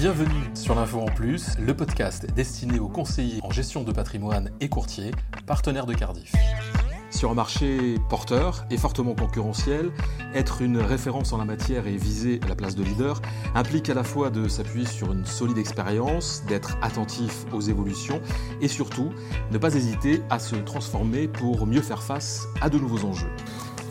Bienvenue sur l'Info en Plus, le podcast destiné aux conseillers en gestion de patrimoine et courtiers, partenaires de Cardiff. Sur un marché porteur et fortement concurrentiel, être une référence en la matière et viser la place de leader implique à la fois de s'appuyer sur une solide expérience, d'être attentif aux évolutions et surtout ne pas hésiter à se transformer pour mieux faire face à de nouveaux enjeux.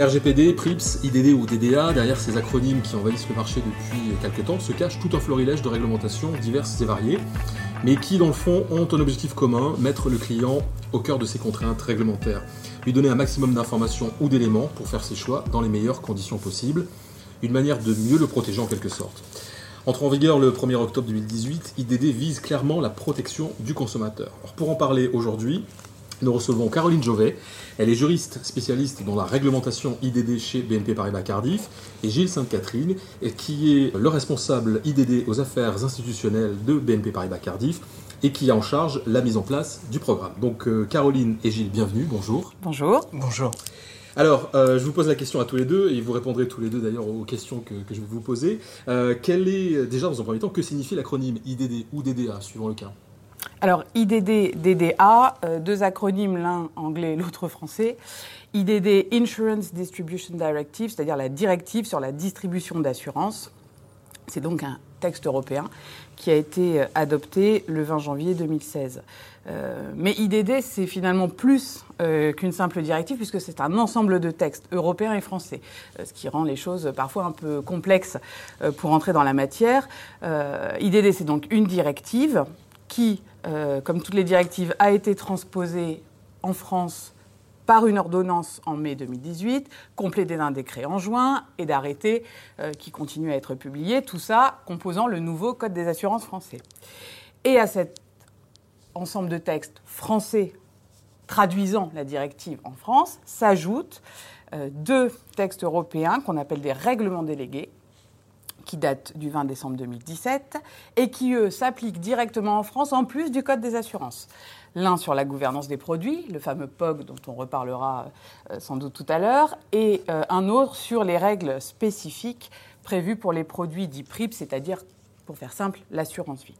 RGPD, PRIPS, IDD ou DDA, derrière ces acronymes qui envahissent le marché depuis quelques temps, se cache tout un florilège de réglementations diverses et variées, mais qui dans le fond ont un objectif commun, mettre le client au cœur de ses contraintes réglementaires, lui donner un maximum d'informations ou d'éléments pour faire ses choix dans les meilleures conditions possibles, une manière de mieux le protéger en quelque sorte. Entre en vigueur le 1er octobre 2018, IDD vise clairement la protection du consommateur. pour en parler aujourd'hui, nous recevons Caroline Jovet. Elle est juriste spécialiste dans la réglementation IDD chez BNP Paribas Cardiff et Gilles Sainte-Catherine, qui est le responsable IDD aux affaires institutionnelles de BNP Paribas Cardiff et qui a en charge la mise en place du programme. Donc euh, Caroline et Gilles, bienvenue, bonjour. Bonjour. Bonjour. Alors, euh, je vous pose la question à tous les deux, et vous répondrez tous les deux d'ailleurs aux questions que, je vais vous poser. Euh, quel est, déjà dans un premier temps, que signifie l'acronyme IDD ou DDA, suivant le cas? Alors, IDD, DDA, euh, deux acronymes, l'un anglais, l'autre français. IDD, Insurance Distribution Directive, c'est-à-dire la directive sur la distribution d'assurance. C'est donc un texte européen qui a été euh, adopté le 20 janvier 2016. Euh, mais IDD, c'est finalement plus qu'une simple directive, puisque c'est un ensemble de textes européens et français, ce qui rend les choses parfois un peu complexes pour entrer dans la matière. IDD, c'est donc une directive qui euh, comme toutes les directives, a été transposée en France par une ordonnance en mai 2018, complétée d'un décret en juin et d'arrêtés euh, qui continuent à être publiés, tout ça composant le nouveau Code des assurances français. Et à cet ensemble de textes français traduisant la directive en France s'ajoutent euh, deux textes européens qu'on appelle des règlements délégués, qui date du 20 décembre 2017 et qui, eux, s'appliquent directement en France en plus du Code des assurances. L'un sur la gouvernance des produits, le fameux POG dont on reparlera euh, sans doute tout à l'heure, et euh, un autre sur les règles spécifiques prévues pour les produits dits PRIP, c'est-à-dire pour faire simple, l'assurance vie.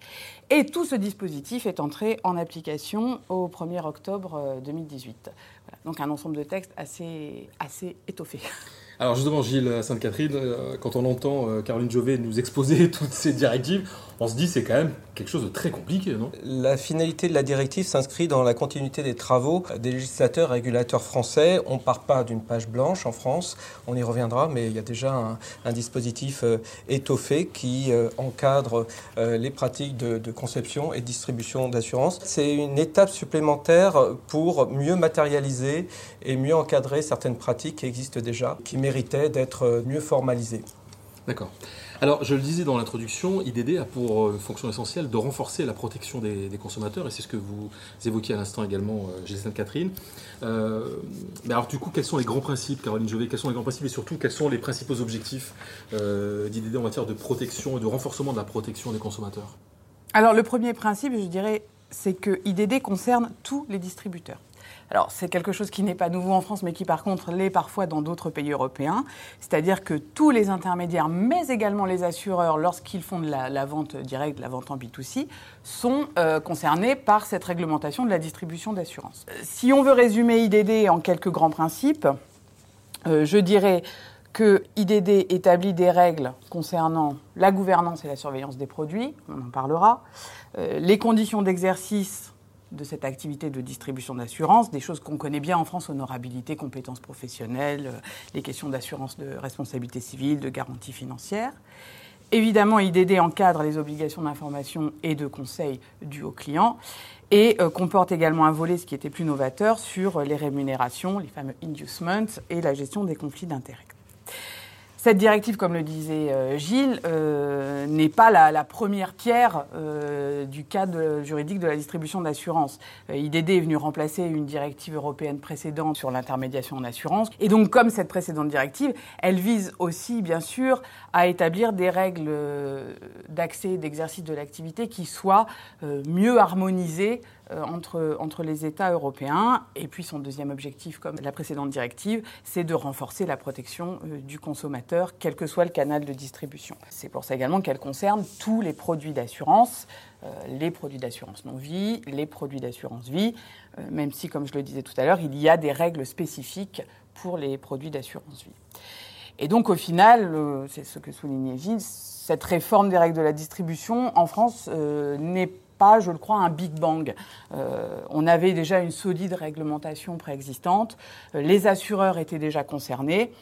Et tout ce dispositif est entré en application au 1er octobre 2018. Euh, Donc un ensemble de textes assez, assez étoffé. Alors justement, Gilles Sainte-Catherine, euh, quand on entend euh, Caroline Jovet nous exposer toutes ces directives, on se dit c'est quand même quelque chose de très compliqué, non? La finalité de la directive s'inscrit dans la continuité des travaux des législateurs et régulateurs français. On ne part pas d'une page blanche en France, on y reviendra, mais il y a déjà un, dispositif euh, étoffé qui encadre les pratiques de, de conception et de distribution d'assurance. C'est une étape supplémentaire pour mieux matérialiser et mieux encadrer certaines pratiques qui existent déjà, qui méritait d'être mieux formalisé. D'accord. Alors, je le disais dans l'introduction, IDD a pour euh, fonction essentielle de renforcer la protection des, consommateurs, et c'est ce que vous évoquiez à l'instant également, euh, Catherine. Euh, mais alors, du coup, quels sont les grands principes, Caroline Jovet Quels sont les grands principes, et surtout, quels sont les principaux objectifs d'IDD en matière de protection et de renforcement de la protection des consommateurs? Alors, le premier principe, je dirais, c'est que IDD concerne tous les distributeurs. Alors c'est quelque chose qui n'est pas nouveau en France, mais qui par contre l'est parfois dans d'autres pays européens. C'est-à-dire que tous les intermédiaires, mais également les assureurs, lorsqu'ils font de la, vente directe, la vente en B2C, sont euh, concernés par cette réglementation de la distribution d'assurance. Si on veut résumer IDD en quelques grands principes, euh, je dirais que IDD établit des règles concernant la gouvernance et la surveillance des produits, on en parlera, euh, les conditions d'exercice de cette activité de distribution d'assurance, des choses qu'on connaît bien en France, honorabilité, compétences professionnelles, euh, les questions d'assurance de responsabilité civile, de garantie financière. Évidemment, IDD encadre les obligations d'information et de conseil dues aux clients et euh, comporte également un volet, ce qui était plus novateur, sur les rémunérations, les fameux inducements et la gestion des conflits d'intérêts. Cette directive, comme le disait euh, Gilles, euh, n'est pas la, première pierre euh, du cadre juridique de la distribution d'assurance. IDD est venu remplacer une directive européenne précédente sur l'intermédiation en assurance. Et donc, comme cette précédente directive, elle vise aussi, bien sûr, à établir des règles d'accès et d'exercice de l'activité qui soient mieux harmonisées entre, entre les États européens. Et puis son deuxième objectif, comme la précédente directive, c'est de renforcer la protection du consommateur, quel que soit le canal de distribution. C'est pour ça également qu'elle concerne tous les produits d'assurance, les produits d'assurance non-vie, les produits d'assurance vie, même si, comme je le disais tout à l'heure, il y a des règles spécifiques pour les produits d'assurance vie. Et donc, au final, euh, c'est ce que soulignait Gilles, cette réforme des règles de la distribution en France euh, n'est pas, je le crois, un Big Bang. Euh, on avait déjà une solide réglementation préexistante, les assureurs étaient déjà concernés.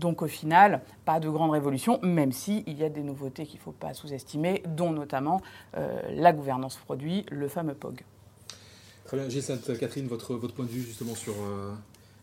Donc au final, pas de grande révolution, même s'il y a des nouveautés qu'il ne faut pas sous-estimer, dont notamment la gouvernance produit, le fameux POG. Très bien. Gilles votre, votre point de vue justement sur,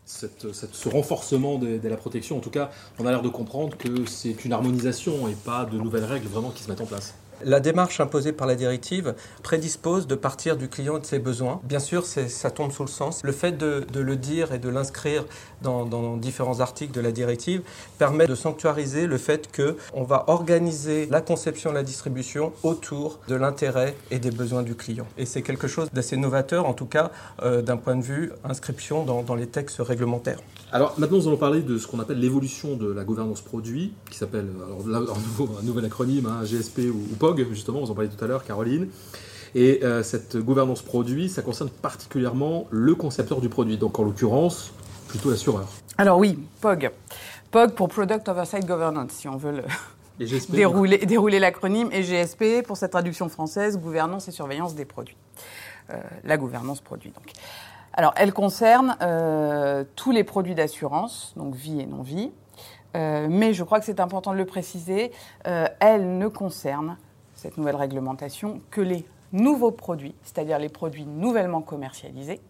ce renforcement de, la protection. En tout cas, on a l'air de comprendre que c'est une harmonisation et pas de nouvelles règles vraiment qui se mettent en place. La démarche imposée par la directive prédispose de partir du client et de ses besoins. Bien sûr, ça tombe sous le sens. Le fait de, le dire et de l'inscrire dans, différents articles de la directive permet de sanctuariser le fait qu'on va organiser la conception et la distribution autour de l'intérêt et des besoins du client. Et c'est quelque chose d'assez novateur, en tout cas euh, d'un point de vue inscription dans, les textes réglementaires. Alors maintenant, nous allons parler de ce qu'on appelle l'évolution de la gouvernance produit, qui s'appelle, alors un nouvel acronyme, hein, GSP ou, Justement, vous en parliez tout à l'heure, Caroline. Et euh, cette gouvernance produit, ça concerne particulièrement le concepteur du produit, donc en l'occurrence, plutôt l'assureur. Alors oui, POG. POG pour Product Oversight Governance, si on veut le... dérouler, dérouler l'acronyme, et GSP pour cette traduction française, gouvernance et surveillance des produits. Euh, la gouvernance produit, donc. Alors, elle concerne euh, tous les produits d'assurance, donc vie et non-vie. Euh, mais je crois que c'est important de le préciser, elle ne concerne, cette nouvelle réglementation, que les nouveaux produits, c'est-à-dire les produits nouvellement commercialisés,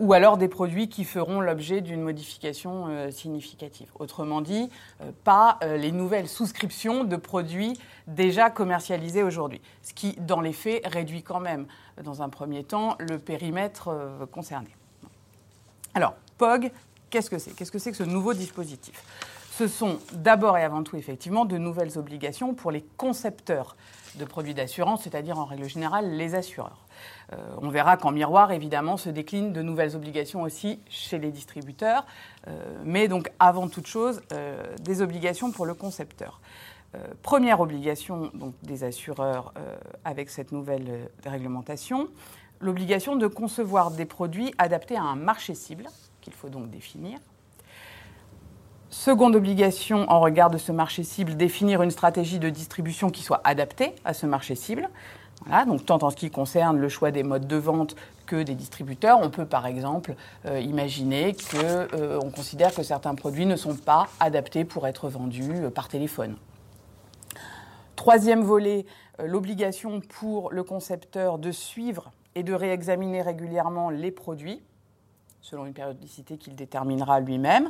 ou alors des produits qui feront l'objet d'une modification euh, significative. Autrement dit, euh, pas euh, les nouvelles souscriptions de produits déjà commercialisés aujourd'hui, ce qui, dans les faits, réduit quand même, dans un premier temps, le périmètre concerné. Alors, POG, qu'est-ce que c'est? Qu'est-ce que c'est que ce nouveau dispositif? Ce sont d'abord et avant tout, effectivement, de nouvelles obligations pour les concepteurs de produits d'assurance, c'est-à-dire en règle générale les assureurs. Euh, on verra qu'en miroir, évidemment, se déclinent de nouvelles obligations aussi chez les distributeurs, euh, mais donc avant toute chose, euh, des obligations pour le concepteur. première obligation donc, des assureurs avec cette nouvelle réglementation, l'obligation de concevoir des produits adaptés à un marché cible, qu'il faut donc définir. Seconde obligation en regard de ce marché cible, définir une stratégie de distribution qui soit adaptée à ce marché cible donc tant en ce qui concerne le choix des modes de vente que des distributeurs, on peut par exemple euh, imaginer qu'on euh, considère que certains produits ne sont pas adaptés pour être vendus euh, par téléphone. Troisième volet, l'obligation pour le concepteur de suivre et de réexaminer régulièrement les produits selon une périodicité qu'il déterminera lui-même.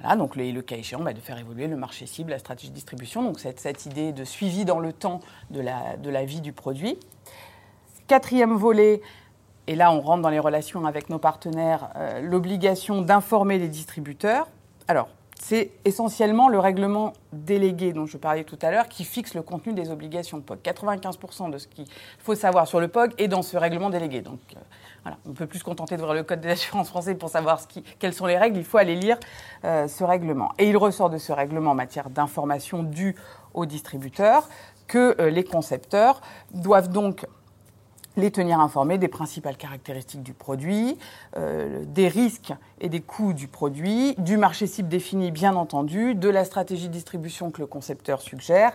Voilà, donc le, cas échéant, bah, de faire évoluer le marché cible, la stratégie de distribution, donc cette, idée de suivi dans le temps de la, de la vie du produit. Quatrième volet, et là on rentre dans les relations avec nos partenaires, euh, l'obligation d'informer les distributeurs. Alors, c'est essentiellement le règlement délégué dont je parlais tout à l'heure qui fixe le contenu des obligations POG. 95% de ce qu'il faut savoir sur le POG est dans ce règlement délégué. Donc euh, voilà, on peut plus se contenter de voir le Code des assurances français pour savoir ce quelles sont les règles, il faut aller lire euh, ce règlement. Et il ressort de ce règlement en matière d'information due aux distributeurs que euh, les concepteurs doivent donc les tenir informés des principales caractéristiques du produit, euh, des risques et des coûts du produit, du marché cible défini bien entendu, de la stratégie de distribution que le concepteur suggère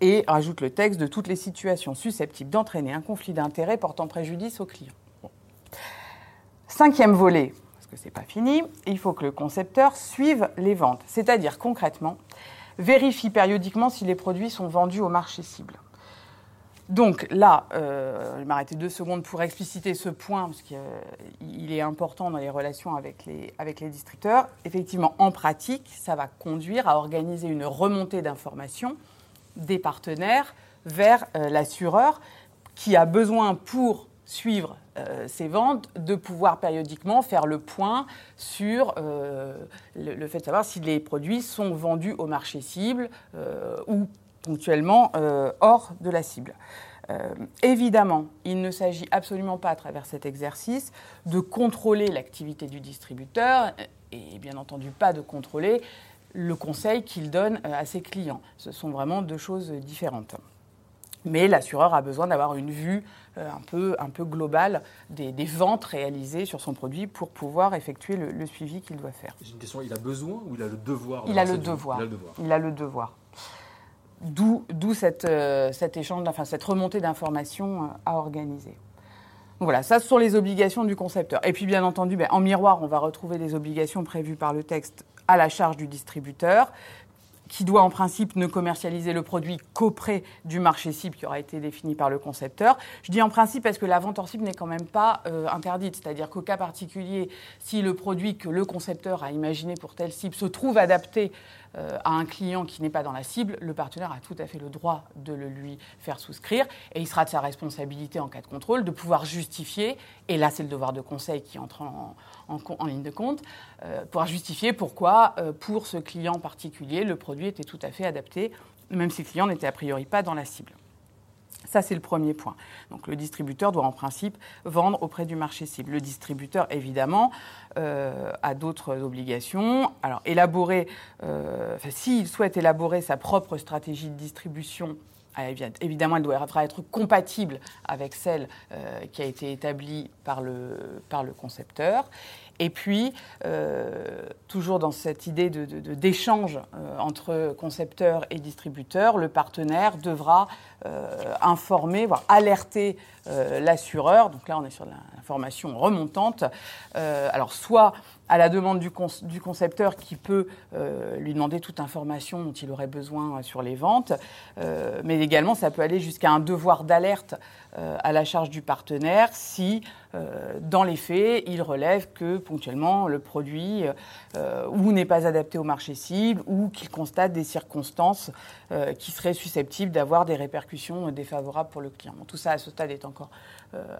et rajoute le texte de toutes les situations susceptibles d'entraîner un conflit d'intérêts portant préjudice au client. Cinquième volet, parce que ce n'est pas fini, il faut que le concepteur suive les ventes, c'est-à-dire concrètement vérifie périodiquement si les produits sont vendus au marché cible. Donc là, euh, je vais m'arrêter deux secondes pour expliciter ce point, parce qu'il est important dans les relations avec les, avec les distributeurs. Effectivement, en pratique, ça va conduire à organiser une remontée d'informations des partenaires vers euh, l'assureur qui a besoin pour suivre euh, ces ventes, de pouvoir périodiquement faire le point sur euh, le, le, fait de savoir si les produits sont vendus au marché cible ou ponctuellement hors de la cible. évidemment, il ne s'agit absolument pas à travers cet exercice de contrôler l'activité du distributeur et bien entendu pas de contrôler le conseil qu'il donne à ses clients. Ce sont vraiment deux choses différentes. Mais l'assureur a besoin d'avoir une vue euh, un peu, un peu globale des, ventes réalisées sur son produit pour pouvoir effectuer le, suivi qu'il doit faire. J'ai une question, il a besoin ou il a le devoir il a le devoir. il a le devoir. Il a le devoir. D'où, cette, euh, cet échange, enfin, cette remontée d'informations euh, à organiser. Voilà, ça ce sont les obligations du concepteur. Et puis bien entendu, ben, en miroir, on va retrouver les obligations prévues par le texte à la charge du distributeur, qui doit en principe ne commercialiser le produit qu'auprès du marché cible qui aura été défini par le concepteur. Je dis en principe parce que la vente hors cible n'est quand même pas euh, interdite, c'est-à-dire qu'au cas particulier, si le produit que le concepteur a imaginé pour telle cible se trouve adapté à un client qui n'est pas dans la cible, le partenaire a tout à fait le droit de le lui faire souscrire et il sera de sa responsabilité en cas de contrôle de pouvoir justifier, et là c'est le devoir de conseil qui entre en, en, ligne de compte, euh, pouvoir justifier pourquoi euh, pour ce client particulier le produit était tout à fait adapté, même si le client n'était a priori pas dans la cible. Ça, c'est le premier point. Donc, le distributeur doit en principe vendre auprès du marché cible. Le distributeur, évidemment, euh, a d'autres obligations. Alors, élaborer, euh, s'il souhaite élaborer sa propre stratégie de distribution, évidemment, elle devra être compatible avec celle euh, qui a été établie par le, par le concepteur. Et puis, euh, toujours dans cette idée d'échange de, euh, entre concepteur et distributeur, le partenaire devra informer, voire alerter l'assureur. Donc là, on est sur l'information remontante. alors, soit à la demande du, concepteur qui peut lui demander toute information dont il aurait besoin sur les ventes, mais également ça peut aller jusqu'à un devoir d'alerte à la charge du partenaire si euh, dans les faits, il relève que ponctuellement le produit euh, ou n'est pas adapté au marché cible ou qu'il constate des circonstances euh, qui seraient susceptibles d'avoir des répercussions défavorables pour le client. tout ça, à ce stade, est encore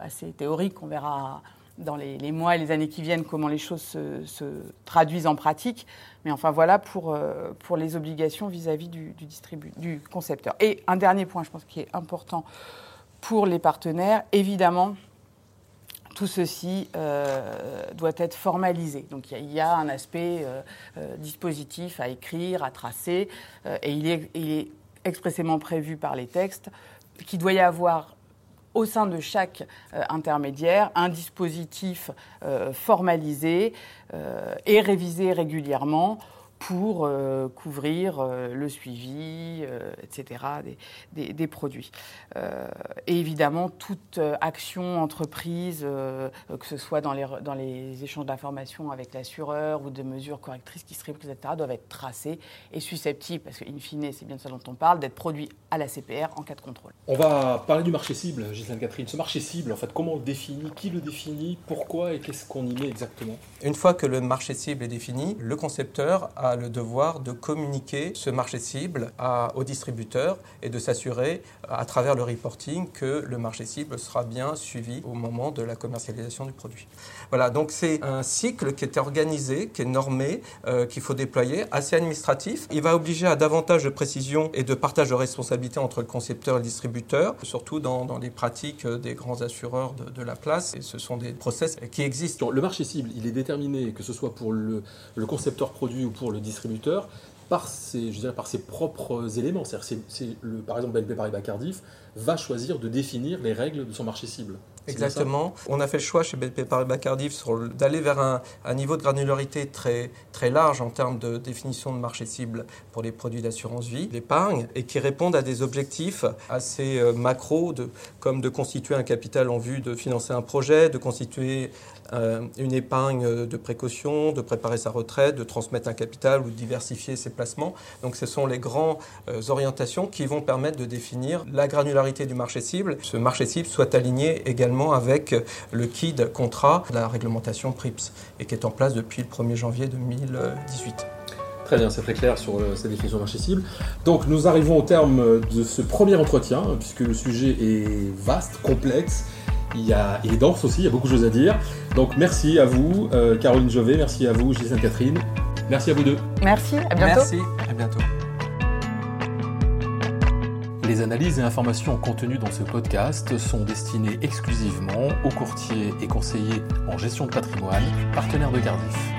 assez théorique. On verra dans les, mois et les années qui viennent comment les choses se, traduisent en pratique. Mais enfin, voilà pour, pour les obligations vis-à-vis du, du concepteur. Et un dernier point, je pense, qui est important pour les partenaires, évidemment, tout ceci euh, doit être formalisé. Donc il y, a un aspect euh, euh, dispositif à écrire, à tracer, et il est, il est, expressément prévu par les textes qu'il doit y avoir au sein de chaque intermédiaire un dispositif formalisé et révisé régulièrement pour euh, couvrir euh, le suivi, euh, etc., des, produits. Et évidemment, toute action entreprise, que ce soit dans les, dans les échanges d'informations avec l'assureur ou de mesures correctrices qui seraient prises, etc., doivent être tracées et susceptibles, parce qu'in fine, c'est bien de ça dont on parle, d'être produits à la CPR en cas de contrôle. On va parler du marché cible, Gisèle Catherine. Ce marché cible, en fait, comment on le définit? Qui le définit? Pourquoi Et qu'est-ce qu'on y met exactement? Une fois que le marché cible est défini, le concepteur a le devoir de communiquer ce marché cible à, aux distributeurs et de s'assurer à travers le reporting que le marché cible sera bien suivi au moment de la commercialisation du produit. Voilà, donc c'est un cycle qui est organisé, qui est normé, euh, qu'il faut déployer, assez administratif. Il va obliger à davantage de précision et de partage de responsabilité entre le concepteur et le distributeur, surtout dans, les pratiques des grands assureurs de, la place. Et ce sont des process qui existent. Le marché cible, il est déterminé, que ce soit pour le concepteur produit ou pour le distributeur, par ses, par ses propres éléments. C'est, c'est le, par exemple, BNP Paribas Cardiff va choisir de définir les règles de son marché cible. Exactement. On a fait le choix chez BNP Paribas Cardiff d'aller vers un, niveau de granularité très, très large en termes de définition de marché cible pour les produits d'assurance vie, d'épargne, et qui répondent à des objectifs assez euh, macro, de, comme de constituer un capital en vue de financer un projet, de constituer euh, une épargne de précaution, de préparer sa retraite, de transmettre un capital ou de diversifier ses placements. Donc ce sont les grandes euh, orientations qui vont permettre de définir la granularité du marché cible. Ce marché cible soit aligné également avec le KID contrat de la réglementation PRIPS et qui est en place depuis le 1er janvier 2018. Très bien, c'est très clair sur euh, cette définition de marché cible. Donc nous arrivons au terme de ce premier entretien, puisque le sujet est vaste, complexe, il, y a, il est dense aussi, il y a beaucoup de choses à dire. Donc merci à vous, euh, Caroline Jovet, merci à vous, Gisèle Catherine. Merci à vous deux. Merci, à bientôt. Merci, à bientôt. Les analyses et informations contenues dans ce podcast sont destinées exclusivement aux courtiers et conseillers en gestion de patrimoine, partenaires de Cardiff.